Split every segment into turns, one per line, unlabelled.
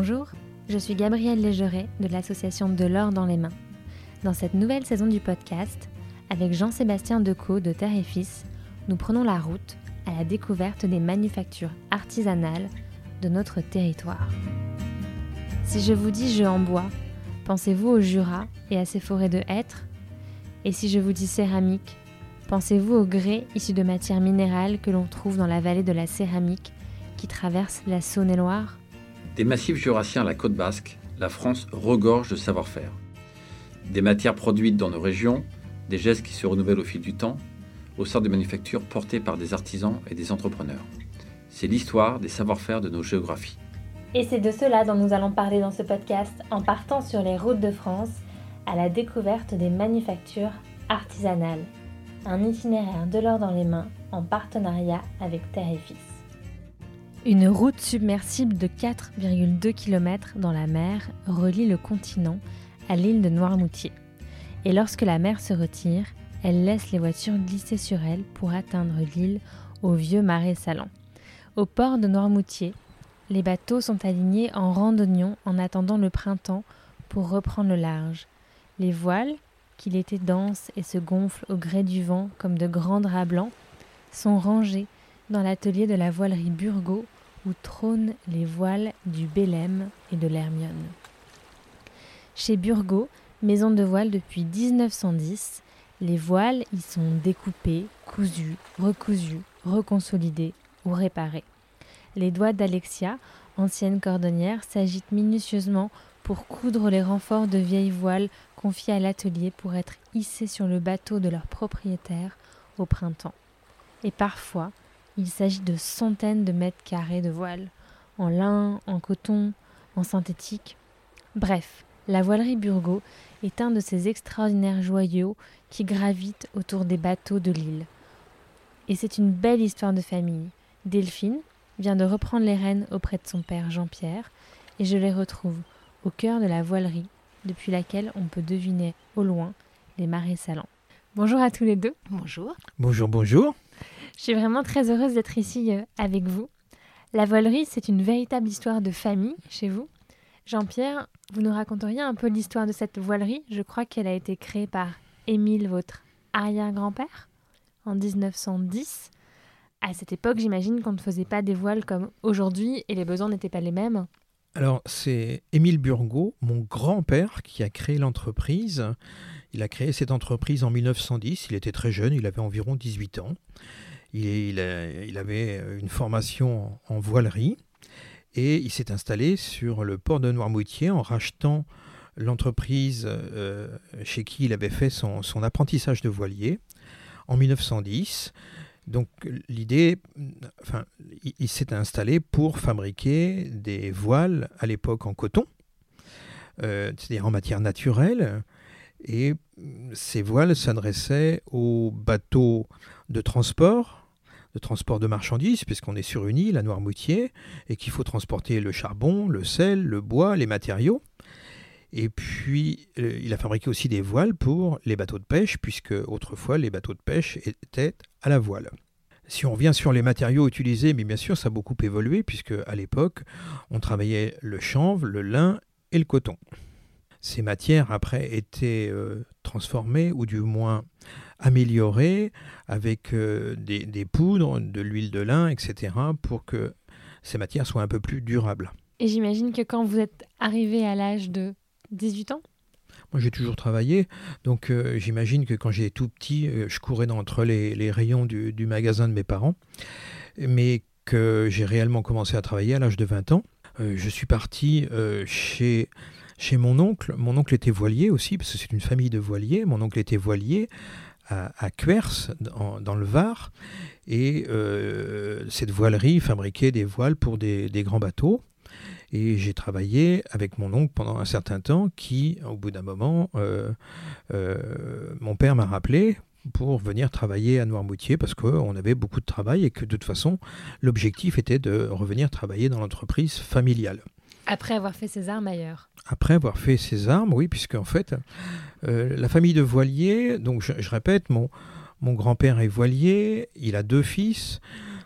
Bonjour, je suis Gabrielle Légeret de l'association De l'or dans les mains. Dans cette nouvelle saison du podcast, avec Jean-Sébastien Decaux de Terre et Fils, nous prenons la route à la découverte des manufactures artisanales de notre territoire. Si je vous dis jeu en bois, pensez-vous au Jura et à ses forêts de hêtres? Et si je vous dis céramique, pensez-vous au grès issu de matières minérales que l'on trouve dans la vallée de la céramique qui traverse la Saône-et-Loire?
Des massifs jurassiens à la côte basque, la France regorge de savoir-faire. Des matières produites dans nos régions, des gestes qui se renouvellent au fil du temps, au sein de manufactures portées par des artisans et des entrepreneurs. C'est l'histoire des savoir-faire de nos géographies.
Et c'est de cela dont nous allons parler dans ce podcast en partant sur les routes de France à la découverte des manufactures artisanales. Un itinéraire de l'or dans les mains en partenariat avec Terre et Fils. Une route submersible de 4,2 km dans la mer relie le continent à l'île de Noirmoutier. Et lorsque la mer se retire, elle laisse les voitures glisser sur elle pour atteindre l'île au vieux marais salant. Au port de Noirmoutier, les bateaux sont alignés en rang d'oignons en attendant le printemps pour reprendre le large. Les voiles, qui l'été dansent et se gonflent au gré du vent comme de grands draps blancs, sont rangées dans l'atelier de la voilerie Burgot où trônent les voiles du Bélème et de l'Hermione. Chez Burgot, maison de voile depuis 1910, les voiles y sont découpées, cousues, recousues, reconsolidées ou réparées. Les doigts d'Alexia, ancienne cordonnière, s'agitent minutieusement pour coudre les renforts de vieilles voiles confiées à l'atelier pour être hissées sur le bateau de leur propriétaire au printemps. Et parfois, il s'agit de centaines de mètres carrés de voiles, en lin, en coton, en synthétique. Bref, la voilerie Burgot est un de ces extraordinaires joyaux qui gravitent autour des bateaux de l'île. Et c'est une belle histoire de famille. Delphine vient de reprendre les rênes auprès de son père Jean-Pierre, et je les retrouve au cœur de la voilerie, depuis laquelle on peut deviner au loin les marais salants. Bonjour à tous les deux.
Bonjour.
Bonjour, bonjour.
Je suis vraiment très heureuse d'être ici euh, avec vous. La voilerie, c'est une véritable histoire de famille chez vous. Jean-Pierre, vous nous raconteriez un peu l'histoire de cette voilerie Je crois qu'elle a été créée par Émile, votre arrière-grand-père, en 1910. À cette époque, j'imagine qu'on ne faisait pas des voiles comme aujourd'hui et les besoins n'étaient pas les mêmes.
Alors, c'est Émile Burgot, mon grand-père, qui a créé l'entreprise. Il a créé cette entreprise en 1910. Il était très jeune, il avait environ 18 ans. Il, avait une formation en voilerie et il s'est installé sur le port de Noirmoutier en rachetant l'entreprise euh, chez qui il avait fait son, apprentissage de voilier en 1910. Donc l'idée, enfin, il, il s'est installé pour fabriquer des voiles à l'époque en coton, euh, c'est-à-dire en matière naturelle. Et ces voiles s'adressaient aux bateaux de transport, transport de marchandises, puisqu'on est sur une île à Noirmoutier, et qu'il faut transporter le charbon, le sel, le bois, les matériaux. Et puis, euh, il a fabriqué aussi des voiles pour les bateaux de pêche, puisque autrefois, les bateaux de pêche étaient à la voile. Si on revient sur les matériaux utilisés, mais bien sûr, ça a beaucoup évolué, puisque à l'époque, on travaillait le chanvre, le lin et le coton. Ces matières, après, étaient euh, transformées, ou du moins améliorées, avec euh, des, des, poudres, de l'huile de lin, etc., pour que ces matières soient un peu plus durables.
Et j'imagine que quand vous êtes arrivé à l'âge de 18 ans?
Moi, j'ai toujours travaillé, donc euh, j'imagine que quand j'étais tout petit, euh, je courais entre les, les rayons du, du, magasin de mes parents, mais que j'ai réellement commencé à travailler à l'âge de 20 ans. Euh, je suis parti chez, chez mon oncle. Mon oncle était voilier aussi, parce que c'est une famille de voiliers. Mon oncle était voilier à, à Cuers, dans, le Var, et cette voilerie fabriquait des voiles pour des, des grands bateaux. Et j'ai travaillé avec mon oncle pendant un certain temps qui, au bout d'un moment, euh, euh, mon père m'a rappelé pour venir travailler à Noirmoutier parce qu'on avait beaucoup de travail et que de toute façon, l'objectif était de revenir travailler dans l'entreprise familiale.
Après avoir fait ses armes ailleurs
Après avoir fait ses armes, oui, puisque en fait, euh, la famille de voiliers, donc je, je répète, mon, mon grand-père est voilier, il a deux fils.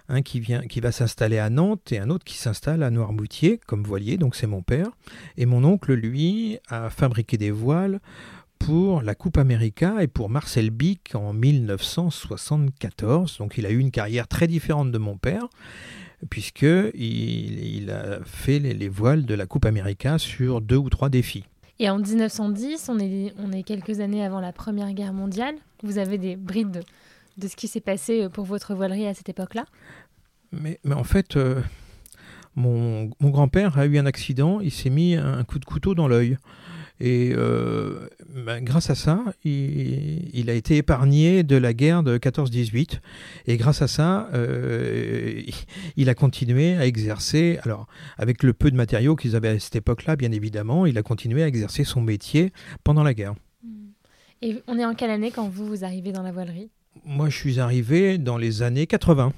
un qui, vient, qui va s'installer à Nantes et un autre qui s'installe à Noirmoutier comme voilier, donc c'est mon père. Et mon oncle, lui, a fabriqué des voiles pour la Coupe América et pour Marcel Bic en 1974. Donc il a eu une carrière très différente de mon père, puisqu'il il a fait les, voiles de la Coupe América sur deux ou trois défis.
Et en 1910, on est, on est quelques années avant la Première Guerre mondiale. Vous avez des brides de, ce qui s'est passé pour votre voilerie à cette époque-là?
Mais, mais, en fait, euh, mon, mon grand-père a eu un accident, il s'est mis un coup de couteau dans l'œil. Et euh, ben, grâce à ça, il, a été épargné de la guerre de 14-18. Et grâce à ça, euh, il a continué à exercer, alors avec le peu de matériaux qu'ils avaient à cette époque-là, bien évidemment, il a continué à exercer son métier pendant la guerre.
Et on est en quelle année quand vous, vous arrivez dans la voilerie?
Moi, je suis arrivé dans les années 80.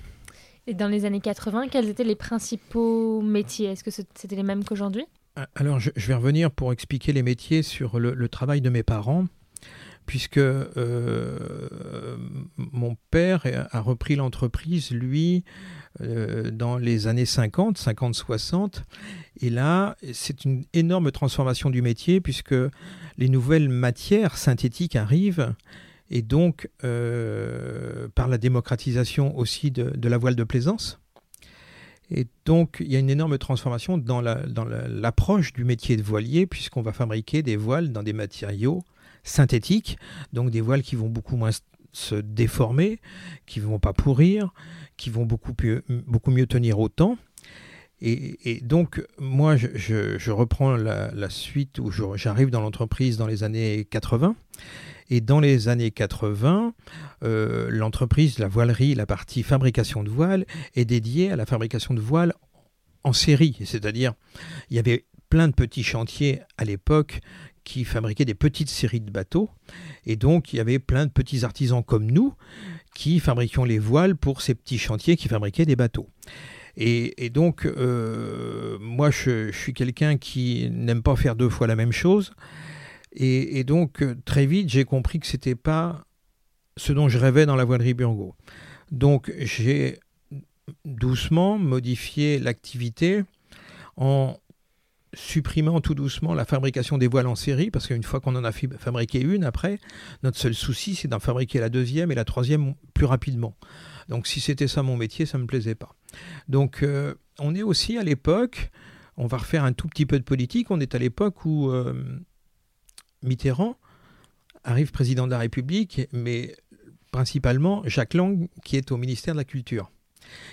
Et dans les années 80, quels étaient les principaux métiers? Est-ce que c'était les mêmes qu'aujourd'hui?
Alors, je, vais revenir pour expliquer les métiers sur le, travail de mes parents, puisque euh, mon père a repris l'entreprise, lui, euh, dans les années 50, 50-60. Et là, c'est une énorme transformation du métier, puisque les nouvelles matières synthétiques arrivent. Et donc, euh, par la démocratisation aussi de la voile de plaisance, et donc, il y a une énorme transformation dans l'approche du métier de voilier, puisqu'on va fabriquer des voiles dans des matériaux synthétiques, donc des voiles qui vont beaucoup moins se déformer, qui ne vont pas pourrir, qui vont beaucoup, mieux tenir au temps. Et, donc, moi, je, reprends la, suite où j'arrive dans l'entreprise dans les années 80. Et dans les années 80, euh, l'entreprise, la voilerie, la partie fabrication de voiles est dédiée à la fabrication de voiles en série. C'est-à-dire, il y avait plein de petits chantiers à l'époque qui fabriquaient des petites séries de bateaux. Et donc, il y avait plein de petits artisans comme nous qui fabriquions les voiles pour ces petits chantiers qui fabriquaient des bateaux. Et, donc, euh, moi, je suis quelqu'un qui n'aime pas faire deux fois la même chose. Et, donc, euh, très vite, j'ai compris que ce n'était pas ce dont je rêvais dans la voilerie Burgo. Donc, j'ai doucement modifié l'activité en supprimant tout doucement la fabrication des voiles en série, parce qu'une fois qu'on en a fabriqué une, après, notre seul souci, c'est d'en fabriquer la deuxième et la troisième plus rapidement. Donc si c'était ça mon métier, ça ne me plaisait pas. Donc euh, on est aussi à l'époque, on va refaire un tout petit peu de politique, on est à l'époque où euh, Mitterrand arrive président de la République, mais principalement Jacques Lang qui est au ministère de la Culture.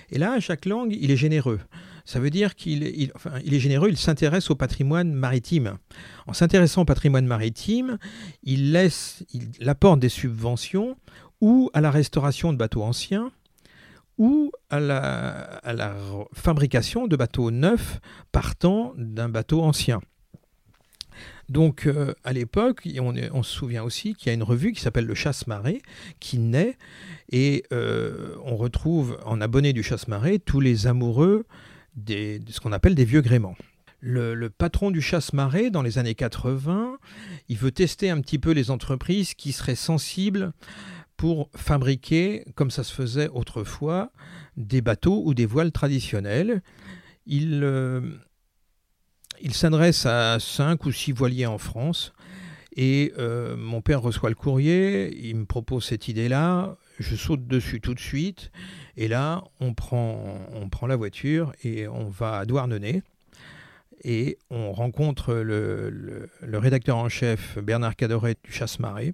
Et là, Jacques Lang, il est généreux. Ça veut dire qu'il est généreux, il s'intéresse au patrimoine maritime. En s'intéressant au patrimoine maritime, il, laisse, il apporte des subventions ou à la restauration de bateaux anciens, ou à la fabrication de bateaux neufs partant d'un bateau ancien. Donc euh, à l'époque, on, se souvient aussi qu'il y a une revue qui s'appelle le Chasse-Marée qui naît et euh, on retrouve en abonné du Chasse-Marée tous les amoureux de ce qu'on appelle des vieux gréments. Le, patron du chasse-marée, dans les années 80, il veut tester un petit peu les entreprises qui seraient sensibles pour fabriquer, comme ça se faisait autrefois, des bateaux ou des voiles traditionnelles. Il, euh, il s'adresse à cinq ou six voiliers en France. Et euh, mon père reçoit le courrier, il me propose cette idée-là, je saute dessus tout de suite, et là, on prend, on prend la voiture et on va à Douarnenez, et on rencontre le, rédacteur en chef Bernard Cadoret du Chasse-Marée.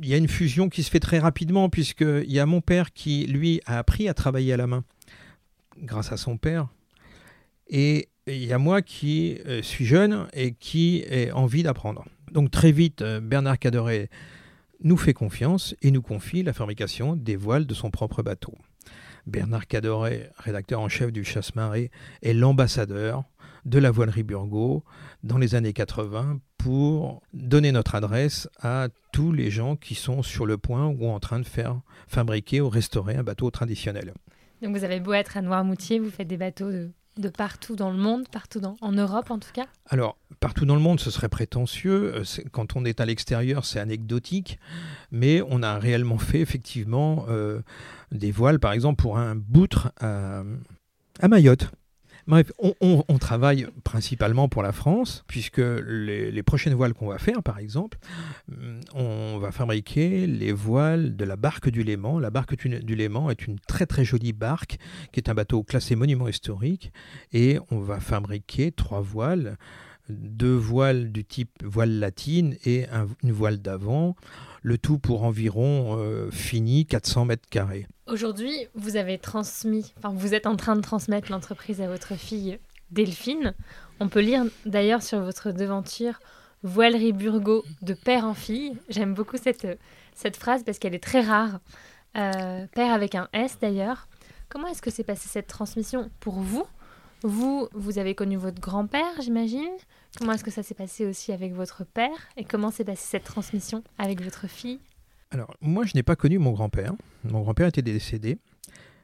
Il y a une fusion qui se fait très rapidement, puisqu'il y a mon père qui, lui, a appris à travailler à la main, grâce à son père, et il y a moi qui euh, suis jeune et qui ai envie d'apprendre. Donc très vite, euh, Bernard Caderet nous fait confiance et nous confie la fabrication des voiles de son propre bateau. Bernard Cadoret, rédacteur en chef du Chasse-Marée, est l'ambassadeur de la voilerie Burgot dans les années 80 pour donner notre adresse à tous les gens qui sont sur le point ou en train de faire fabriquer ou restaurer un bateau traditionnel.
Donc vous avez beau être à Noirmoutier, vous faites des bateaux de partout dans le monde, partout en Europe en tout cas
Alors, partout dans le monde, ce serait prétentieux. Euh, quand on est à l'extérieur, c'est anecdotique. Mais on a réellement fait effectivement euh, des voiles, par exemple, pour un boutre à Mayotte. On, travaille principalement pour la France, puisque les, prochaines voiles qu'on va faire, par exemple, mm, on va fabriquer les voiles de la barque du Léman. La barque du Léman est une très très jolie barque, qui est un bateau classé monument historique, et on va fabriquer trois voiles, deux voiles du type voile latine et une voile d'avant le tout pour environ euh, fini 400 mètres carrés.
Aujourd'hui, vous avez transmis, enfin vous êtes en train de transmettre l'entreprise à votre fille Delphine. On peut lire d'ailleurs sur votre devanture Voilerie Burgot de père en fille. J'aime beaucoup cette, cette phrase parce qu'elle est très rare. Euh, père avec un S d'ailleurs. Comment est-ce que s'est passée cette transmission pour vous? Vous, vous avez connu votre grand-père, j'imagine. Comment est-ce que ça s'est passé aussi avec votre père Et comment s'est passée cette transmission avec votre fille?
Alors, moi, je n'ai pas connu mon grand-père. Mon grand-père était décédé.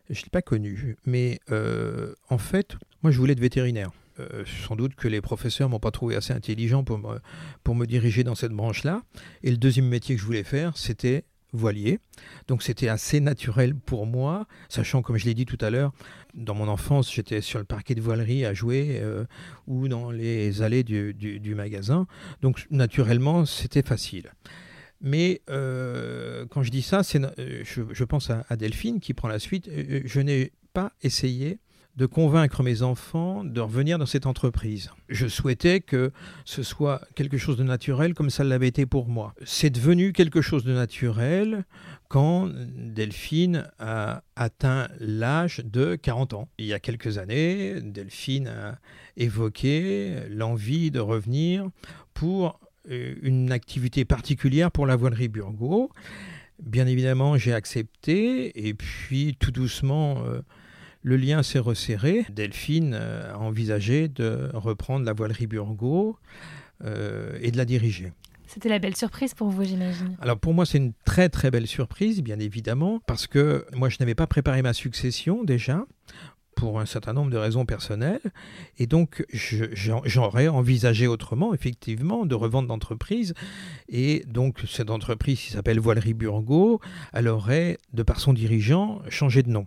Je ne l'ai pas connu. Mais euh, en fait, moi, je voulais être vétérinaire. Euh, sans doute que les professeurs m'ont pas trouvé assez intelligent pour me, pour me diriger dans cette branche-là. Et le deuxième métier que je voulais faire, c'était voilier. Donc c'était assez naturel pour moi, sachant, comme je l'ai dit tout à l'heure, dans mon enfance, j'étais sur le parquet de voilerie à jouer euh, ou dans les allées du, magasin. Donc naturellement, c'était facile. Mais euh, quand je dis ça, euh, je, je, pense à, à, Delphine qui prend la suite. Je n'ai pas essayé de convaincre mes enfants de revenir dans cette entreprise. Je souhaitais que ce soit quelque chose de naturel comme ça l'avait été pour moi. C'est devenu quelque chose de naturel quand Delphine a atteint l'âge de 40 ans. Il y a quelques années, Delphine a évoqué l'envie de revenir pour euh, une activité particulière pour la voilerie Burgo. Bien évidemment, j'ai accepté et puis tout doucement... Euh, le lien s'est resserré. Delphine euh, a envisagé de reprendre la voilerie Burgo euh, et de la diriger.
C'était la belle surprise pour vous, j'imagine.
Alors pour moi, c'est une très très belle surprise, bien évidemment, parce que moi, je n'avais pas préparé ma succession déjà pour un certain nombre de raisons personnelles. Et donc, j'aurais envisagé autrement, effectivement, de revendre l'entreprise. Et donc, cette entreprise qui s'appelle Voilerie Burgo, elle aurait, de par son dirigeant, changé de nom.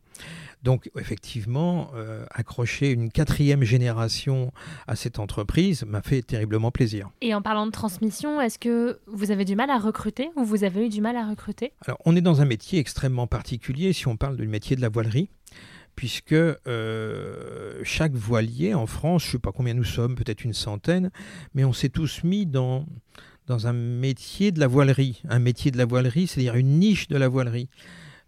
Donc effectivement, euh, accrocher une quatrième génération à cette entreprise m'a fait terriblement plaisir.
Et en parlant de transmission, est-ce que vous avez du mal à recruter ou vous avez eu du mal à recruter?
Alors on est dans un métier extrêmement particulier si on parle du métier de la voilerie puisque euh, chaque voilier en France, je ne sais pas combien nous sommes, peut-être une centaine, mais on s'est tous mis dans, dans un métier de la voilerie. Un métier de la voilerie, c'est-à-dire une niche de la voilerie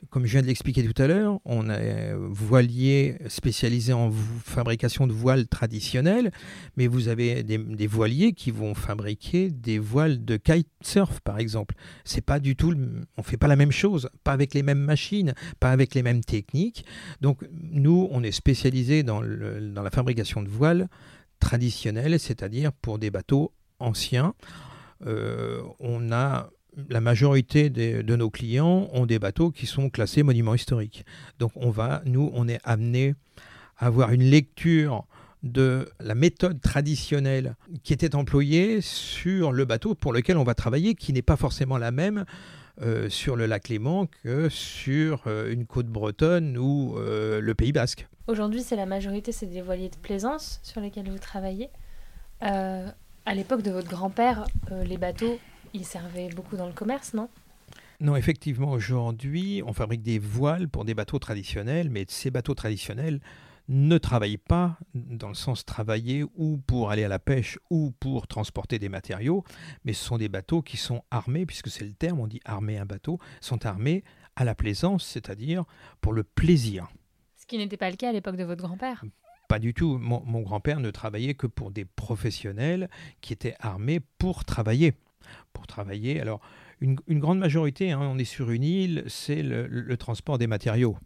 comme je viens de l'expliquer tout à l'heure, on est voilier spécialisé en fabrication de voiles traditionnelles, mais vous avez des, voiliers qui vont fabriquer des voiles de kitesurf, par exemple. C'est pas du tout, on fait pas la même chose, pas avec les mêmes machines, pas avec les mêmes techniques. Donc nous, on est spécialisé dans, dans la fabrication de voiles traditionnelles, c'est-à-dire pour des bateaux anciens. Euh, on a la majorité de nos clients ont des bateaux qui sont classés monuments historiques. Donc on va, nous, on est amené à avoir une lecture de la méthode traditionnelle qui était employée sur le bateau pour lequel on va travailler, qui n'est pas forcément la même euh, sur le lac Léman que sur euh, une côte bretonne ou euh, le Pays basque.
Aujourd'hui, c'est la majorité, c'est des voiliers de plaisance sur lesquels vous travaillez. à l'époque de votre grand-père, les bateaux il servait beaucoup dans le commerce, non?
Non, effectivement, aujourd'hui, on fabrique des voiles pour des bateaux traditionnels, mais ces bateaux traditionnels ne travaillent pas dans le sens travailler ou pour aller à la pêche ou pour transporter des matériaux, mais ce sont des bateaux qui sont armés, puisque c'est le terme, on dit armer un bateau, sont armés à la plaisance, c'est-à-dire pour le plaisir.
Ce qui n'était pas le cas à l'époque de votre grand-père?
Pas du tout. Mon, mon grand-père ne travaillait que pour des professionnels qui étaient armés pour travailler pour travailler. Alors, une, grande majorité, hein, on est sur une île, c'est le, transport des matériaux.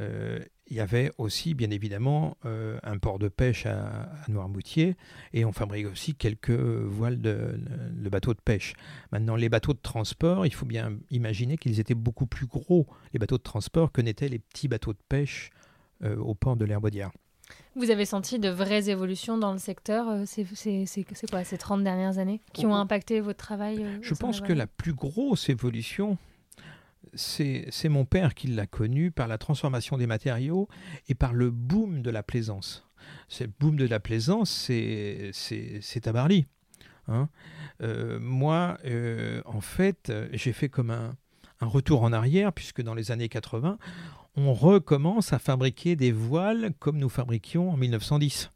Euh, il y avait aussi, bien évidemment, euh, un port de pêche à, Noirmoutier et on fabrique aussi quelques voiles de, bateaux de pêche. Maintenant, les bateaux de transport, il faut bien imaginer qu'ils étaient beaucoup plus gros, les bateaux de transport, que n'étaient les petits bateaux de pêche euh, au port de l'Herbaudière.
Vous avez senti de vraies évolutions dans le secteur euh, C'est quoi ces 30 dernières années qui ont impacté votre travail euh,
Je pense que la plus grosse évolution, c'est mon père qui l'a connu par la transformation des matériaux et par le boom de la plaisance. Ce boom de la plaisance, c'est à Barly. Hein. Euh, moi, en fait, j'ai fait comme un, un retour en arrière, puisque dans les années 80, on recommence à fabriquer des voiles comme nous fabriquions en 1910.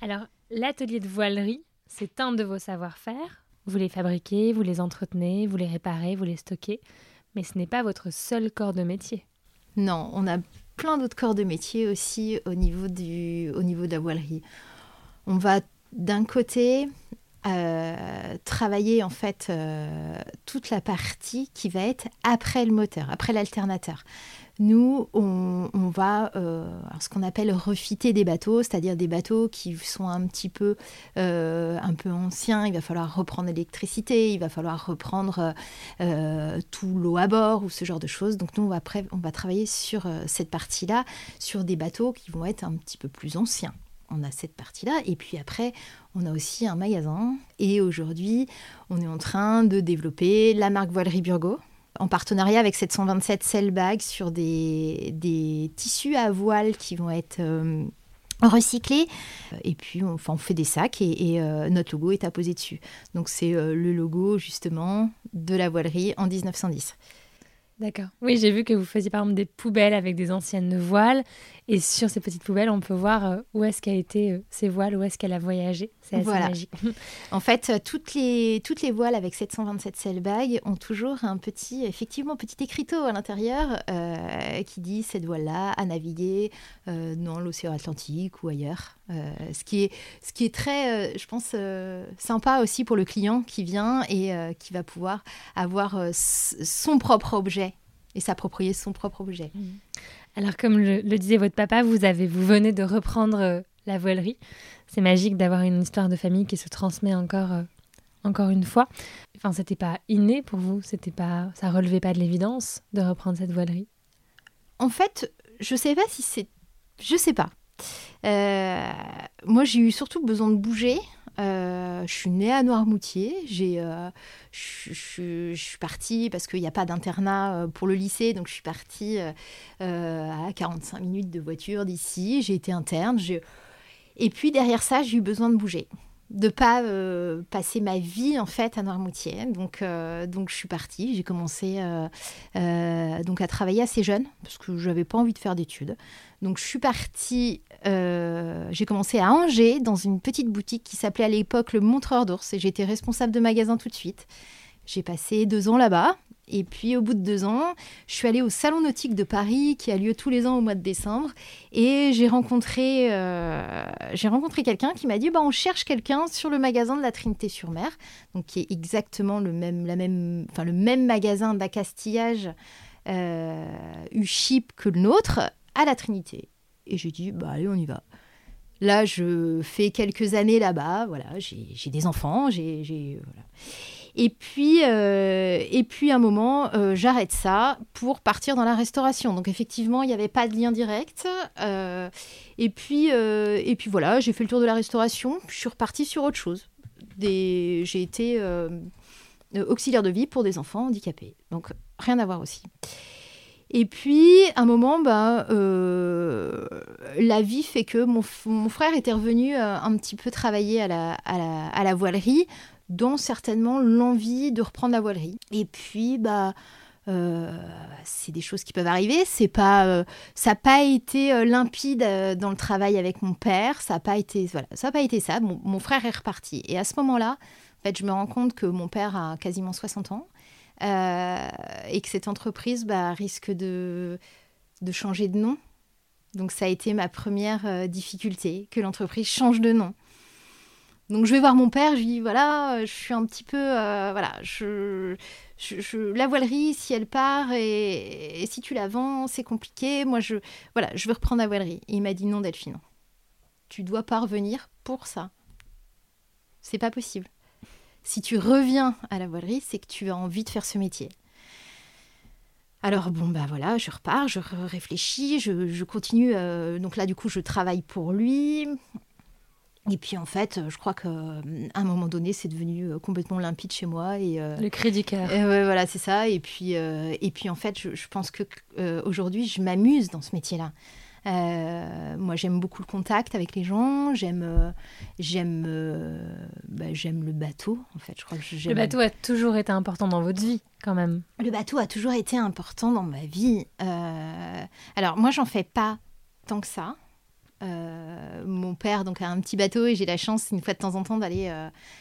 Alors, l'atelier de voilerie, c'est un de vos savoir-faire. Vous les fabriquez, vous les entretenez, vous les réparez, vous les stockez, mais ce n'est pas votre seul corps de métier.
Non, on a plein d'autres corps de métier aussi au niveau, du, au niveau de la voilerie. On va d'un côté euh, travailler en fait euh, toute la partie qui va être après le moteur, après l'alternateur. Nous, on, va euh, ce qu'on appelle refiter des bateaux, c'est-à-dire des bateaux qui sont un petit peu, un peu anciens. Il va falloir reprendre l'électricité, il va falloir reprendre tout l'eau à bord ou ce genre de choses. Donc nous, on va, on va travailler sur cette partie-là, sur des bateaux qui vont être un petit peu plus anciens on a cette partie-là. Et puis après, on a aussi un magasin. Et aujourd'hui, on est en train de développer la marque Voilerie Burgo en partenariat avec 727 Sellbag sur des, des, tissus à voile qui vont être euh, recyclés. Et puis, on, enfin, on fait des sacs et, euh, notre logo est apposé dessus. Donc, c'est euh, le logo justement de la voilerie en 1910.
D'accord. Oui, j'ai vu que vous faisiez par exemple des poubelles avec des anciennes voiles. Et sur ces petites poubelles, on peut voir euh, où est-ce qu'a été euh, ces voiles, où est-ce qu'elle a voyagé. C'est assez voilà. magique.
en fait, euh, toutes les, toutes les voiles avec 727 Sellbag ont toujours un petit, effectivement, petit écriteau à l'intérieur qui dit cette voile-là a navigué dans l'océan Atlantique ou ailleurs. ce, qui est, ce qui est très, je pense, sympa aussi pour le client qui vient et qui va pouvoir avoir son propre objet et s'approprier son propre objet. Mmh.
Alors, comme le, disait votre papa, vous, avez, vous venez de reprendre euh, la voilerie. C'est magique d'avoir une histoire de famille qui se transmet encore, euh, encore une fois. Enfin, c'était pas inné pour vous, c'était pas, ça relevait pas de l'évidence de reprendre cette voilerie?
En fait, je sais pas si c'est, je sais pas. Euh, moi, j'ai eu surtout besoin de bouger. Euh, je suis née à Noirmoutier. J'ai, euh, je, suis partie parce qu'il n'y a pas d'internat euh, pour le lycée, donc je suis partie à 45 minutes de voiture d'ici. J'ai été interne. Et puis derrière ça, j'ai eu besoin de bouger de pas passer ma vie en fait à Noirmoutier. Donc, donc je suis partie. J'ai commencé donc à travailler assez jeune parce que je n'avais pas envie de faire d'études. Donc je suis partie, euh, j'ai commencé à Angers dans une petite boutique qui s'appelait à l'époque le Montreur d'ours et j'étais responsable de magasin tout de suite. J'ai passé deux ans là-bas et puis au bout de deux ans, je suis allée au Salon nautique de Paris qui a lieu tous les ans au mois de décembre et j'ai rencontré, euh, j'ai rencontré quelqu'un qui m'a dit bah, on cherche quelqu'un sur le magasin de la Trinité-sur-Mer, donc qui est exactement le même, la même, enfin, le même magasin d'accastillage euh, U-Chip que le nôtre à la Trinité. Et j'ai dit, bah allez, on y va. Là, je fais quelques années là-bas, voilà, j'ai des enfants, j'ai... Voilà. Et puis, euh, et puis, un moment, euh, j'arrête ça pour partir dans la restauration. Donc, effectivement, il n'y avait pas de lien direct. Euh, et, puis, et puis, voilà, j'ai fait le tour de la restauration. Je suis repartie sur autre chose. Des... J'ai été auxiliaire de vie pour des enfants handicapés. Donc, rien à voir aussi. Et puis, à un moment, bah, euh, la vie fait que mon, frère était revenu euh, un petit peu travailler à la, à la, voilerie, dont certainement l'envie de reprendre la voilerie. Et puis, bah, euh, c'est des choses qui peuvent arriver. C'est pas, ça n'a pas été limpide dans le travail avec mon père. Ça n'a pas été, voilà, ça pas été ça. mon frère est reparti. Et à ce moment-là, en fait, je me rends compte que mon père a quasiment 60 ans euh, et que cette entreprise bah, risque de, changer de nom. Donc ça a été ma première euh, difficulté, que l'entreprise change de nom. Donc je vais voir mon père, je lui dis voilà, je suis un petit peu euh, voilà, je, la voilerie si elle part et, si tu la vends, c'est compliqué. Moi je voilà, je veux reprendre la voilerie. il m'a dit non Delphine. Tu dois pas revenir pour ça. C'est pas possible. Si tu reviens à la voilerie, c'est que tu as envie de faire ce métier. Alors bon, bah voilà, je repars, je réfléchis, je, continue. Euh, donc là, du coup, je travaille pour lui. Et puis en fait, je crois qu'à un moment donné, c'est devenu euh, complètement limpide chez moi. Et,
Le cri du cœur.
voilà, c'est ça. Et puis, et puis en fait, je, je pense que aujourd'hui, je m'amuse dans ce métier-là. Euh, moi, j'aime beaucoup le contact avec les gens. J'aime, euh, j'aime, euh, bah, j'aime le bateau. En fait, je crois que
le bateau a toujours été important dans votre vie, quand même.
Le bateau a toujours été important dans ma vie. alors, moi, j'en fais pas tant que ça. mon père donc a un petit bateau et j'ai la chance une fois de temps en temps d'aller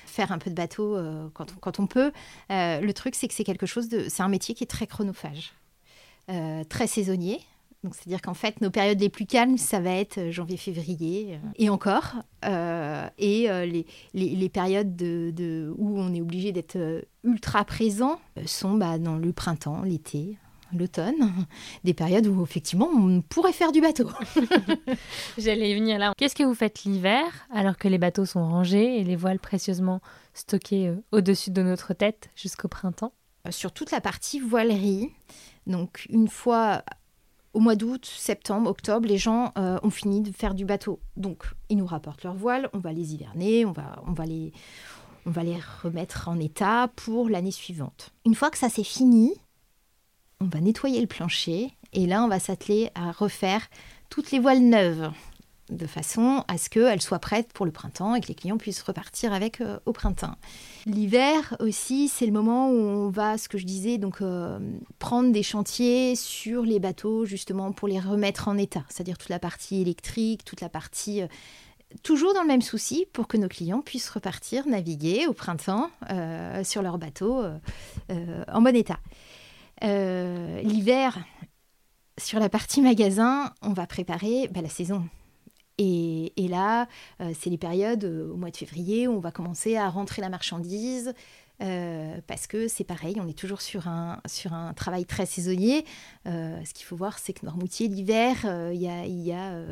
faire un peu de bateau quand, on, quand, on, peut. le truc c'est que c'est quelque chose de, c'est un métier qui est très chronophage, très saisonnier. C'est-à-dire qu'en fait, nos périodes les plus calmes, ça va être euh, janvier-février euh, et encore. Euh, et les, périodes de, où on est obligé d'être ultra présent sont bah, dans le printemps, l'été, l'automne, des périodes où effectivement on pourrait faire du bateau.
J'allais y venir là. Qu'est-ce que vous faites l'hiver alors que les bateaux sont rangés et les voiles précieusement stockées au-dessus de notre tête jusqu'au printemps?
Sur toute la partie voilerie, donc une fois au mois d'août, septembre, octobre, les gens euh, ont fini de faire du bateau. Donc, ils nous rapportent leurs voiles, on va les hiverner, on va, les, on va les remettre en état pour l'année suivante. Une fois que ça c'est fini, on va nettoyer le plancher et là, on va s'atteler à refaire toutes les voiles neuves de façon à ce qu'elles soient prêtes pour le printemps et que les clients puissent repartir avec euh, au printemps. L'hiver aussi, c'est le moment où on va, ce que je disais, donc euh, prendre des chantiers sur les bateaux justement pour les remettre en état, c'est-à-dire toute la partie électrique, toute la partie euh, toujours dans le même souci pour que nos clients puissent repartir naviguer au printemps sur leur bateau en bon état. L'hiver, sur la partie magasin, on va préparer bah, la saison. Et, là, euh, c'est les périodes euh, au mois de février où on va commencer à rentrer la marchandise. Euh, parce que c'est pareil, on est toujours sur un, sur un travail très saisonnier. ce qu'il faut voir, c'est que Noirmoutier, l'hiver, il y a, y a,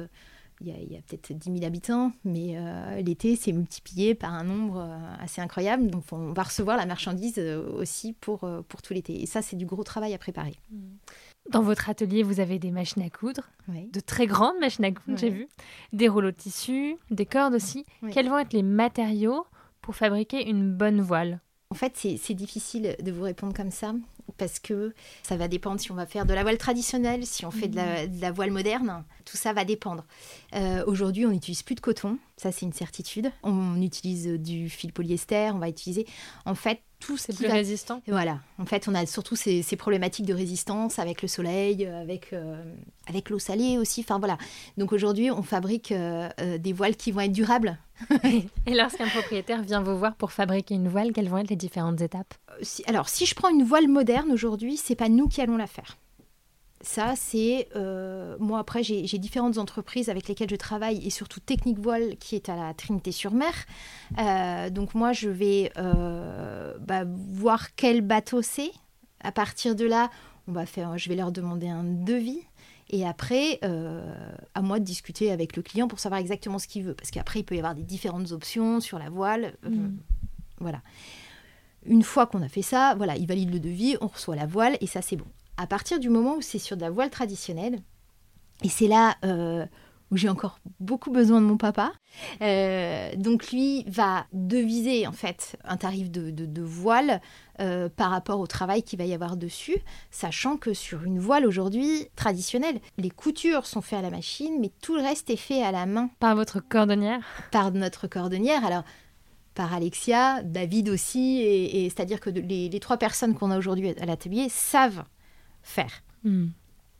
y a peut-être 10 000 habitants, mais l'été, c'est multiplié par un nombre assez incroyable. Donc, on va recevoir la marchandise aussi pour, pour tout l'été. Et ça, c'est du gros travail à préparer. Mmh.
Dans votre atelier, vous avez des machines à coudre, de très grandes machines à coudre, j'ai vu, des rouleaux de tissu, des cordes aussi. Quels vont être les matériaux pour fabriquer une bonne voile?
En fait, c'est difficile de vous répondre comme ça parce que ça va dépendre si on va faire de la voile traditionnelle, si on fait de la, mhm. voile moderne, tout ça va dépendre. Euh, aujourd'hui, on n'utilise plus de coton, ça c'est une certitude. On utilise du fil polyester, on va utiliser. En fait, tout
c'est plus résistant.
Voilà. En fait, on a surtout ces, problématiques de résistance avec le soleil, avec, euh, avec l'eau salée aussi. Enfin voilà. Donc aujourd'hui, on fabrique euh, euh, des voiles qui vont être durables.
Et lorsqu'un propriétaire vient vous voir pour fabriquer une voile, quelles vont être les différentes étapes?
Alors, si je prends une voile moderne aujourd'hui, c'est pas nous qui allons la faire. Ça, c'est. Euh, moi, après, j'ai différentes entreprises avec lesquelles je travaille et surtout Technique Voile qui est à la Trinité-sur-Mer. Euh, donc, moi, je vais euh, bah, voir quel bateau c'est. À partir de là, on va faire, je vais leur demander un devis. Et après, à moi de discuter avec le client pour savoir exactement ce qu'il veut. Parce qu'après, il peut y avoir des différentes options sur la voile. Mm. Voilà. Une fois qu'on a fait ça, voilà, il valide le devis, on reçoit la voile et ça, c'est bon à partir du moment où c'est sur de la voile traditionnelle, et c'est là euh, où j'ai encore beaucoup besoin de mon papa, euh, donc lui va deviser en fait un tarif de, voile euh, par rapport au travail qu'il va y avoir dessus, sachant que sur une voile aujourd'hui traditionnelle, les coutures sont faites à la machine, mais tout le reste est fait à la main.
Par votre cordonnière?
Par notre cordonnière. Alors, par Alexia, David aussi, et, c'est-à-dire que les, les, trois personnes qu'on a aujourd'hui à l'atelier savent faire. Hmm.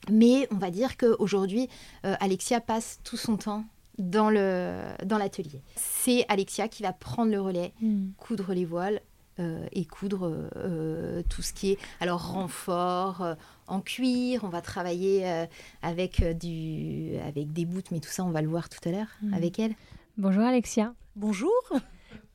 Mais on va dire qu'aujourd'hui, euh, Alexia passe tout son temps dans l'atelier. Dans C'est Alexia qui va prendre le relais, hmm. coudre les voiles euh, et coudre euh, tout ce qui est alors renfort en cuir. On va travailler avec, du, avec des bouts, mais tout ça, on va le voir tout à l'heure hmm. avec elle.
Bonjour Alexia.
Bonjour.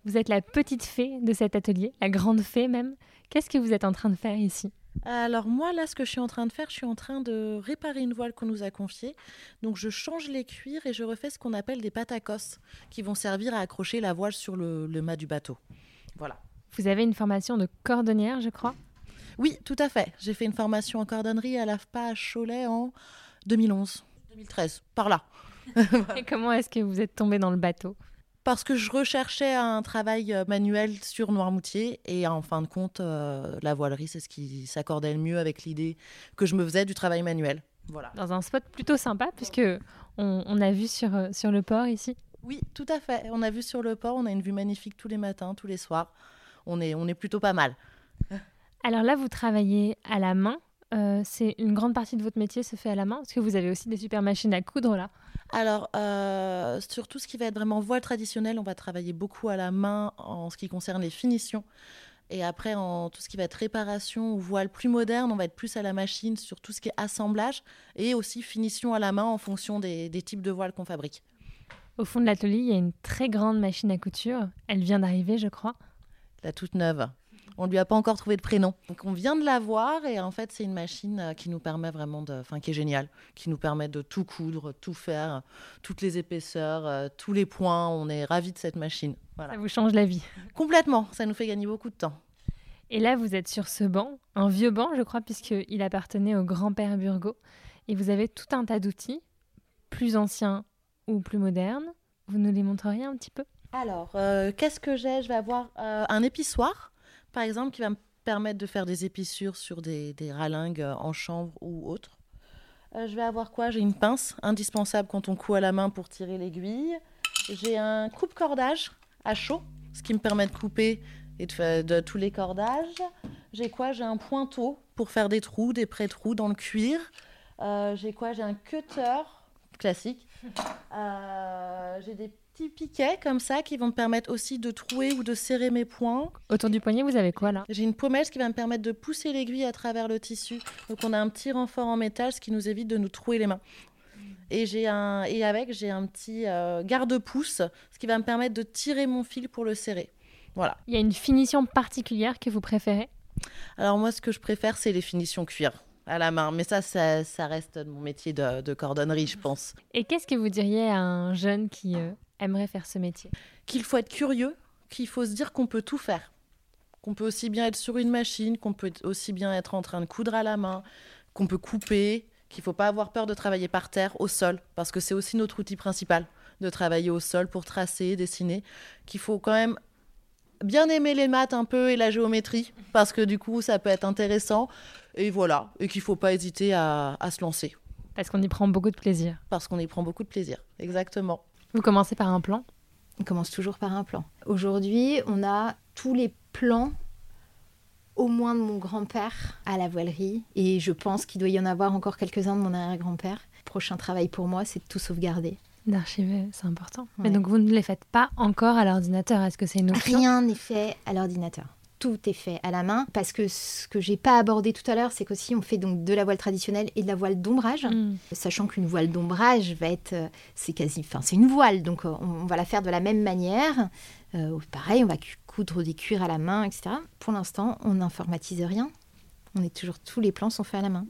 Vous êtes la petite fée de cet atelier, la grande fée même. Qu'est-ce que vous êtes en train de faire ici?
Alors moi, là, ce que je suis en train de faire, je suis en train de réparer une voile qu'on nous a confiée. Donc je change les cuirs et je refais ce qu'on appelle des patacos, qui vont servir à accrocher la voile sur le, mât du bateau. Voilà.
Vous avez une formation de cordonnière, je crois?
Oui, tout à fait. J'ai fait une formation en cordonnerie à l'AFPA à Cholet en 2011, 2013, par là.
Et comment est-ce que vous êtes tombé dans le bateau?
Parce que je recherchais un travail euh, manuel sur Noirmoutier et en fin de compte, euh, la voilerie, c'est ce qui s'accordait le mieux avec l'idée que je me faisais du travail manuel. Voilà.
Dans un spot plutôt sympa, puisque on, on a vu sur, euh, sur le port ici.
Oui, tout à fait. On a vu sur le port, on a une vue magnifique tous les matins, tous les soirs. On est, on est plutôt pas mal.
Alors là, vous travaillez à la main. Euh, c'est une grande partie de votre métier se fait à la main, parce que vous avez aussi des super machines à coudre là.
Alors, euh, sur tout ce qui va être vraiment voile traditionnel, on va travailler beaucoup à la main en ce qui concerne les finitions. Et après, en tout ce qui va être réparation ou voile plus moderne, on va être plus à la machine sur tout ce qui est assemblage et aussi finition à la main en fonction des, des types de voiles qu'on fabrique.
Au fond de l'atelier, il y a une très grande machine à couture. Elle vient d'arriver, je crois.
La toute neuve. On ne lui a pas encore trouvé de prénom. Donc on vient de la voir et en fait c'est une machine euh, qui nous permet vraiment de, enfin qui est géniale, qui nous permet de tout coudre, tout faire, toutes les épaisseurs, euh, tous les points. On est ravis de cette machine. Voilà.
Ça vous change la vie.
Complètement, ça nous fait gagner beaucoup de temps.
Et là, vous êtes sur ce banc, un vieux banc, je crois, puisqu'il appartenait au grand-père Burgot. Et vous avez tout un tas d'outils, plus anciens ou plus modernes. Vous nous les montreriez un petit peu?
Alors, euh, qu'est-ce que j'ai? Je vais avoir euh, un épissoir, par exemple, qui va me permettre de faire des épissures sur des, des ralingues euh, en chanvre ou autre. Euh, je vais avoir quoi? J'ai une pince, indispensable quand on coud à la main pour tirer l'aiguille. J'ai un coupe-cordage à chaud, ce qui me permet de couper et de, faire tous les cordages. J'ai quoi? J'ai un pointeau pour faire des trous, des pré-trous dans le cuir. Euh, j'ai quoi? J'ai un cutter classique. J'ai des petits piquets comme ça qui vont me permettre aussi de trouer ou de serrer mes poings.
Autour du poignet, vous avez quoi là?
J'ai une pommelle qui va me permettre de pousser l'aiguille à travers le tissu. Donc on a un petit renfort en métal, ce qui nous évite de nous trouer les mains. Et, j'ai un, et avec, j'ai un petit euh, garde-pouce, ce qui va me permettre de tirer mon fil pour le serrer. Voilà.
Il y a une finition particulière que vous préférez?
Alors moi, ce que je préfère, c'est les finitions cuir à la main. Mais ça, ça, ça reste mon métier de, de cordonnerie, je pense.
Et qu'est-ce que vous diriez à un jeune qui euh, aimerait faire ce métier
Qu'il faut être curieux, qu'il faut se dire qu'on peut tout faire. Qu'on peut aussi bien être sur une machine, qu'on peut aussi bien être en train de coudre à la main, qu'on peut couper, qu'il ne faut pas avoir peur de travailler par terre, au sol, parce que c'est aussi notre outil principal, de travailler au sol pour tracer, dessiner, qu'il faut quand même bien aimer les maths un peu et la géométrie, parce que du coup, ça peut être intéressant. Et voilà, et qu'il ne faut pas hésiter à, à se lancer,
Parce qu'on y prend beaucoup de plaisir.
parce qu'on y prend beaucoup de plaisir. Exactement.
Vous commencez par un plan?
On commence toujours par un plan. Aujourd'hui, on a tous les plans, au moins de mon grand-père, à la voilerie. Et je pense qu'il doit y en avoir encore quelques-uns de mon arrière-grand-père. Prochain travail pour moi, c'est de tout sauvegarder.
D'archiver, c'est important.
Ouais.
Mais donc vous ne les faites pas encore à l'ordinateur. Est-ce que c'est une option?
Rien n'est fait à l'ordinateur. Tout est fait à la main parce que ce que j'ai pas abordé tout à l'heure, c'est qu'aussi on fait donc de la voile traditionnelle et de la voile d'ombrage,
Hmm.
sachant qu'une voile d'ombrage va être, euh, c'est quasi, enfin c'est une voile, donc euh, on, on va la faire de la même manière. Euh, pareil, on va coudre des cuirs à la main, etc. Pour l'instant, on n'informatise rien. On est toujours tous les plans sont faits à la main.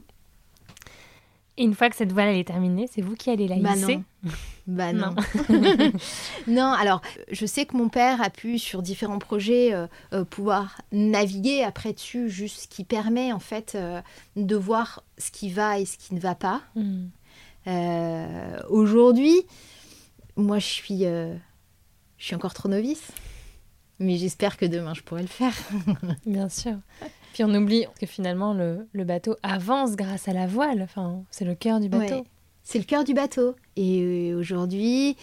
Et une fois que cette voile elle est terminée, c'est vous qui allez la
Bah
hisser
non. Bah
Non.
non. non, alors je sais que mon père a pu sur différents projets euh, euh, pouvoir naviguer après dessus, juste ce qui permet en fait euh, de voir ce qui va et ce qui ne va pas.
Hmm.
Aujourd'hui, moi je suis, je suis encore trop novice, mais j'espère que demain je pourrai le faire.
Bien sûr. Puis on oublie que finalement le, le bateau avance grâce à la voile. Enfin, c'est le cœur du bateau.
Ouais. C'est le cœur du bateau. Et euh, aujourd'hui,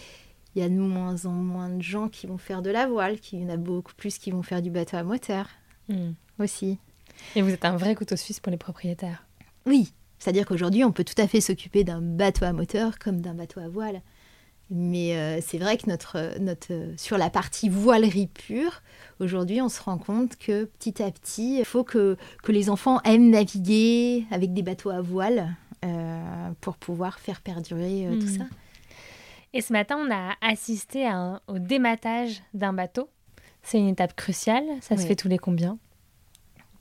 il y a de moins en moins de gens qui vont faire de la voile, qu'il y en a beaucoup plus qui vont faire du bateau à moteur
Hmm.
aussi.
Et vous êtes un vrai couteau suisse pour les propriétaires.
Oui, c'est-à-dire qu'aujourd'hui, on peut tout à fait s'occuper d'un bateau à moteur comme d'un bateau à voile. Mais euh, c'est vrai que notre, notre, euh, sur la partie voilerie pure, aujourd'hui, on se rend compte que petit à petit, il faut que, que les enfants aiment naviguer avec des bateaux à voile euh, pour pouvoir faire perdurer euh, tout
Mhm.
ça.
Et ce matin, on a assisté à un- au dématage d'un bateau. C'est une étape cruciale. Ça se fait tous les combien?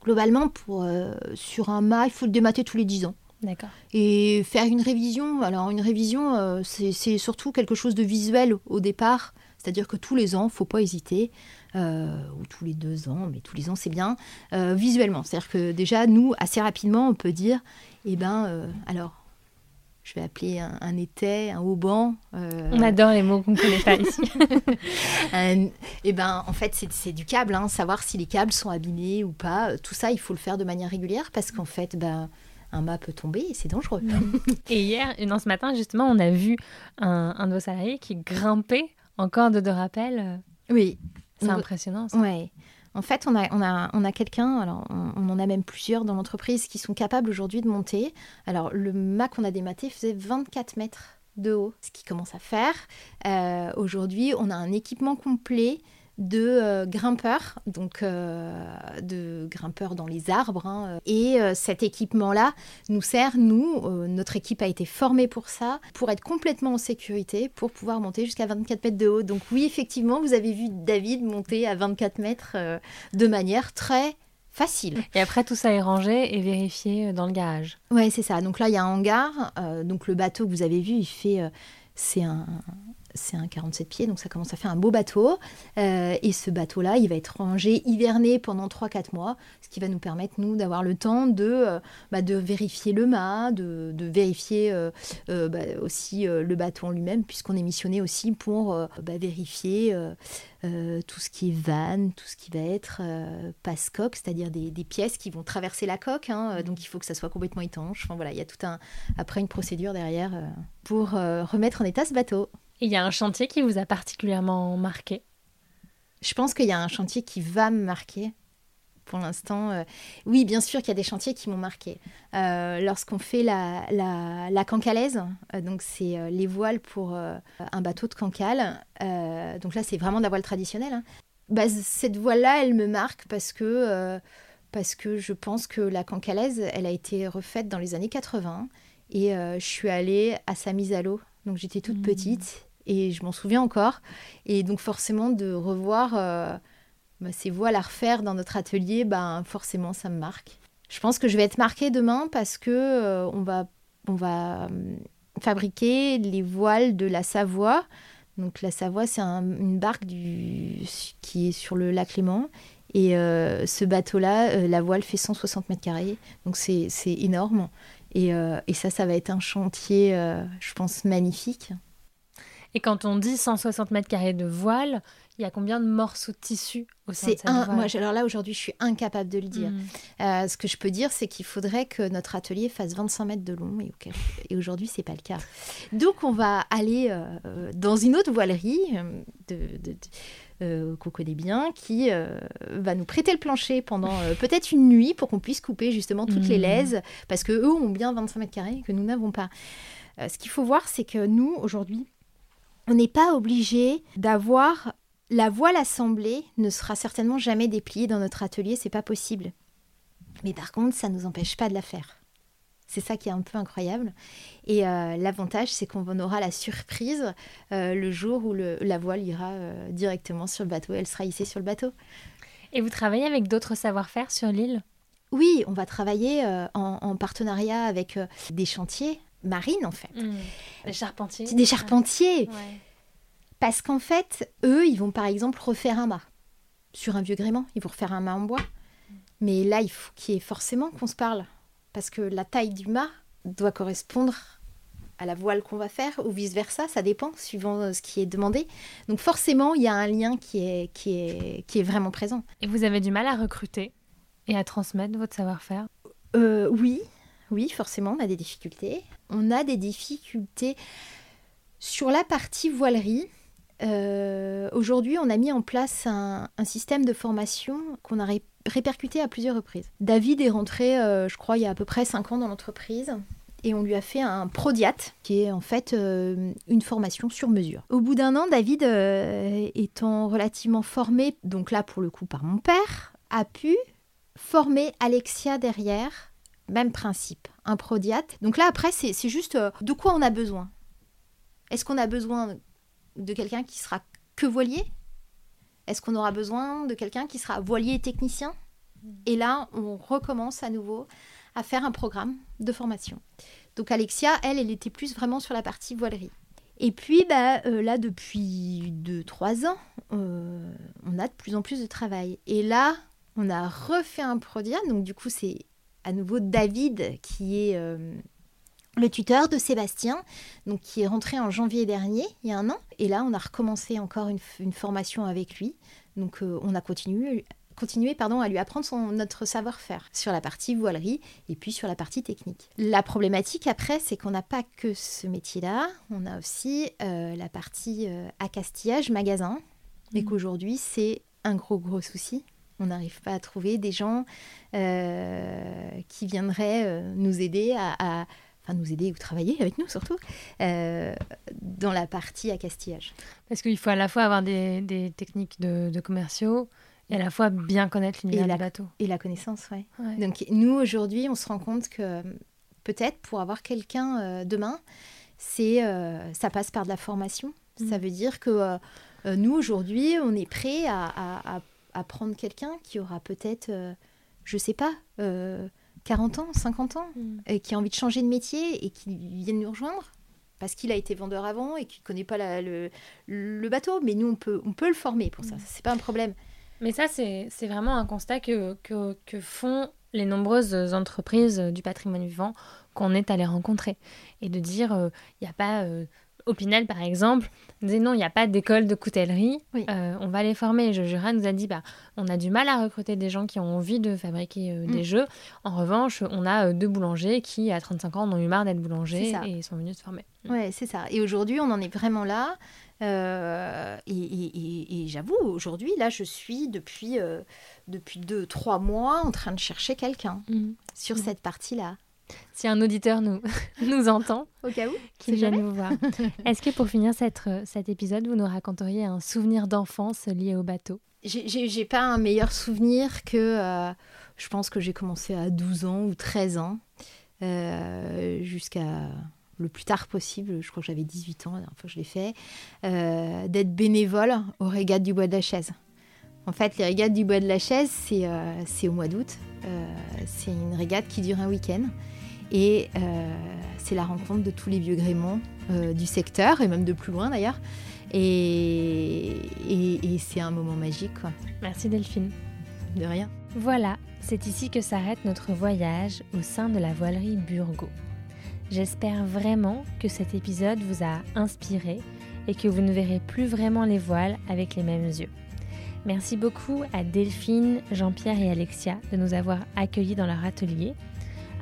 Globalement, pour, sur un mât, il faut le démater tous les 10 ans.
D'accord.
Et faire une révision, alors une révision, euh, c'est surtout quelque chose de visuel au départ. C'est-à-dire que tous les ans, faut pas hésiter, euh, ou tous les deux ans, mais tous les ans c'est bien, euh, visuellement. C'est-à-dire que déjà, nous, assez rapidement, on peut dire, eh ben, alors, je vais appeler un, un étai, un hauban. euh,
On adore les mots qu'on ne connaît pas ici.
eh ben, en fait, c'est- c'est du câble, hein, savoir si les câbles sont abîmés ou pas. Tout ça, il faut le faire de manière régulière parce qu'en fait, ben, un mât peut tomber et c'est dangereux.
Et hier, non, ce matin, justement, on a vu un, un de vos salariés qui grimpait en corde de rappel.
Oui.
C'est
On-
impressionnant. ça.
Ouais. En fait, on a, on a, on a quelqu'un, alors on, on en a même plusieurs dans l'entreprise qui sont capables aujourd'hui de monter. Alors, le mât qu'on a dématé faisait 24 mètres de haut, ce qui commence à faire. Euh, aujourd'hui, on a un équipement complet de euh, grimpeurs, donc euh, de grimpeurs dans les arbres. hein. Et euh, cet équipement-là nous sert, nous, notre équipe a été formée pour ça, pour être complètement en sécurité, pour pouvoir monter jusqu'à 24 mètres de haut. Donc oui, effectivement, vous avez vu David monter à 24 mètres de manière très facile.
Et après, tout ça est rangé et vérifié dans le garage.
Ouais, c'est ça. Donc là, il y a un hangar. euh, donc le bateau que vous avez vu, il fait, euh, c'est un, c'est un 47 pieds, donc ça commence à faire un beau bateau. Euh, et ce bateau-là, il va être rangé, hiverné pendant 3-4 mois, ce qui va nous permettre, nous, d'avoir le temps de, euh, bah, vérifier le mât, de, vérifier euh, bah, aussi le bateau en lui-même, puisqu'on est missionné aussi pour bah, vérifier tout ce qui est vanne, tout ce qui va être passe-coque, c'est-à-dire des, pièces qui vont traverser la coque. hein, donc il faut que ça soit complètement étanche. Enfin voilà, il y a tout un après une procédure derrière pour remettre en état ce bateau.
Il y a un chantier qui vous a particulièrement marqué?
Je pense qu'il y a un chantier qui va me marquer. Pour l'instant, euh, oui, bien sûr qu'il y a des chantiers qui m'ont marqué. Euh, Lorsqu'on fait la, la, la cancalaise, euh, donc c'est les voiles pour un bateau de cancale. donc là, c'est vraiment de la voile traditionnelle. hein. Bah, cette voile-là, elle me marque parce que, parce que je pense que la cancalaise, elle a été refaite dans les années 80. Et je suis allée à sa mise à l'eau. Donc j'étais toute
Mhm.
petite et je m'en souviens encore. Et donc forcément de revoir euh, bah, ces voiles à refaire dans notre atelier, ben forcément ça me marque. Je pense que je vais être marquée demain parce que euh, on va, on va hum, fabriquer les voiles de la Savoie. Donc la Savoie, c'est un- une barque du, qui est sur le lac Léman. Et euh, ce bateau-là, la voile fait 160 mètres carrés. Donc c'est c'est énorme. Et, euh, et ça, ça va être un chantier, euh, je pense, magnifique.
Et quand on dit 160 mètres carrés de voile, il y a combien de morceaux de tissu au sein de
un.
voile
Moi, alors là, aujourd'hui, je suis incapable de le dire.
Mm.
Euh, ce que je peux dire, c'est qu'il faudrait que notre atelier fasse 25 mètres de long. Et, aujourd'hui, c'est pas le cas. Donc, on va aller euh, dans une autre voilerie de, de- de- euh, qu'on connaît bien, qui euh, va nous prêter le plancher pendant euh, peut-être une nuit pour qu'on puisse couper justement toutes les
Mhm.
laises, parce que eux ont bien 25 mètres carrés que nous n'avons pas. Euh, ce qu'il faut voir, c'est que nous, aujourd'hui, on n'est pas obligé d'avoir la voile assemblée ne sera certainement jamais dépliée dans notre atelier, c'est pas possible. Mais par contre, ça ne nous empêche pas de la faire. C'est ça qui est un peu incroyable. Et euh, l'avantage, c'est qu'on aura la surprise euh, le jour où le- la voile ira euh, directement sur le bateau. Elle sera hissée sur le bateau.
Et vous travaillez avec d'autres savoir-faire sur l'île?
Oui, on va travailler en, en partenariat avec des chantiers marines, en fait.
Des charpentiers
Des charpentiers.
Ouais.
Parce qu'en fait, eux, ils vont par exemple refaire un mât. Sur un vieux gréement, ils vont refaire un mât en bois. Mais là, il faut qu'il y ait forcément qu'on se parle. Parce que la taille du mât doit correspondre à la voile qu'on va faire ou vice-versa, ça dépend, suivant euh, ce qui est demandé. Donc forcément, il y a un lien qui est, qui est, qui est vraiment présent.
Et vous avez du mal à recruter et à transmettre votre savoir-faire?
Euh, oui, oui, forcément, on a des difficultés. On a des difficultés sur la partie voilerie. Euh, Aujourd'hui, on a mis en place un, système de formation qu'on a ré- répercuté à plusieurs reprises. David est rentré, euh, je crois, il y a à peu près 5 ans dans l'entreprise. Et on lui a fait un prodiat, qui est en fait euh, une formation sur mesure. Au bout d'un an, David, étant relativement formé, donc là pour le coup par mon père, a pu former Alexia derrière, même principe, un prodiat. Donc là, après, c'est juste de quoi on a besoin? Est-ce qu'on a besoin de quelqu'un qui sera que voilier? Est-ce qu'on aura besoin de quelqu'un qui sera voilier et technicien? Et là, on recommence à nouveau à faire un programme de formation. Donc Alexia, elle, elle était plus vraiment sur la partie voilerie. Et puis bah, euh, là, depuis 2-3 ans, euh, on a de plus en plus de travail. Et là, on a refait un produit. Donc du coup, c'est à nouveau David qui est euh, le tuteur de Sébastien, donc qui est rentré en janvier dernier, il y a un an. Et là, on a recommencé encore une, une formation avec lui. Donc on a continué, continuer pardon, à lui apprendre son, notre savoir-faire sur la partie voilerie et puis sur la partie technique. La problématique après, c'est qu'on n'a pas que ce métier-là, on a aussi euh, la partie euh, accastillage magasin, et mmh. qu'aujourd'hui c'est un gros gros souci. On n'arrive pas à trouver des gens euh, qui viendraient euh, nous aider à, à enfin nous aider ou travailler avec nous surtout, euh, dans la partie accastillage.
Parce qu'il faut à la fois avoir des, des techniques de, de, commerciaux, et à la fois bien connaître l'univers du bateau.
Et la connaissance, oui. Ouais. Donc nous, aujourd'hui, on se rend compte que peut-être pour avoir quelqu'un euh, demain, c'est euh, ça passe par de la formation. Mmh. Ça veut dire que euh, nous, aujourd'hui, on est prêt à, à, à prendre quelqu'un qui aura peut-être, je sais pas, 40 ans, 50 ans, mmh. et qui a envie de changer de métier et qui vienne nous rejoindre parce qu'il a été vendeur avant et qu'il ne connaît pas la, le, le, bateau. Mais nous, on peut, on peut le former pour ça. Mmh. C'est pas un problème.
Mais ça, c'est vraiment un constat que, que, que, font les nombreuses entreprises du patrimoine vivant qu'on est allé rencontrer. Et de dire, il euh, n'y a pas... Euh, Opinel, par exemple, disait non, il n'y a pas d'école de coutellerie, oui. euh, on va les former. Jura nous a dit, bah, on a du mal à recruter des gens qui ont envie de fabriquer euh, mm. des jeux. En revanche, on a euh, deux boulangers qui, à 35 ans, en ont eu marre d'être boulangers et sont venus se former.
Oui, c'est ça. Et aujourd'hui, on en est vraiment là. Euh, et, et, et j'avoue, aujourd'hui, là, je suis depuis, euh, depuis deux, trois mois en train de chercher quelqu'un mmh. sur mmh. cette partie-là.
Si un auditeur nous, nous entend,
au cas où,
qu'il vienne nous voir. Est-ce que pour finir cette, cet épisode, vous nous raconteriez un souvenir d'enfance lié au bateau?
J'ai pas un meilleur souvenir que euh, je pense que j'ai commencé à 12 ans ou 13 ans, euh, jusqu'à le plus tard possible, je crois que j'avais 18 ans la dernière fois que je l'ai fait, euh, d'être bénévole aux régates du Bois de la Chaise. En fait, les régates du Bois de la Chaise, c'est euh, au mois d'août. Euh, c'est une régate qui dure un week-end. Et euh, c'est la rencontre de tous les vieux gréments euh, du secteur, et même de plus loin d'ailleurs. Et, et, et c'est un moment magique. Quoi.
Merci Delphine.
De rien.
Voilà, c'est ici que s'arrête notre voyage au sein de la voilerie Burgo. J'espère vraiment que cet épisode vous a inspiré et que vous ne verrez plus vraiment les voiles avec les mêmes yeux. Merci beaucoup à Delphine, Jean-Pierre et Alexia de nous avoir accueillis dans leur atelier,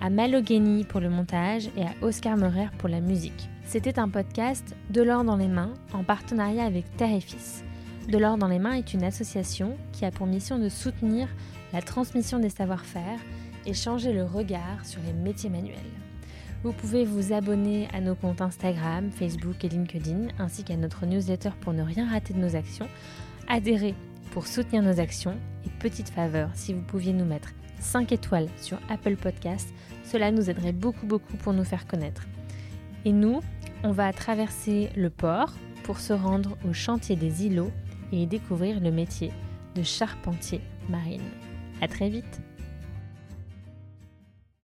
à Malogeni pour le montage et à Oscar Meurer pour la musique. C'était un podcast De l'or dans les mains en partenariat avec Terre et Fils. De l'or dans les mains est une association qui a pour mission de soutenir la transmission des savoir-faire et changer le regard sur les métiers manuels. Vous pouvez vous abonner à nos comptes Instagram, Facebook et LinkedIn, ainsi qu'à notre newsletter pour ne rien rater de nos actions. Adhérez pour soutenir nos actions et petite faveur, si vous pouviez nous mettre 5 étoiles sur Apple Podcast, cela nous aiderait beaucoup beaucoup pour nous faire connaître. Et nous, on va traverser le port pour se rendre au chantier des îlots et y découvrir le métier de charpentier marine. À très vite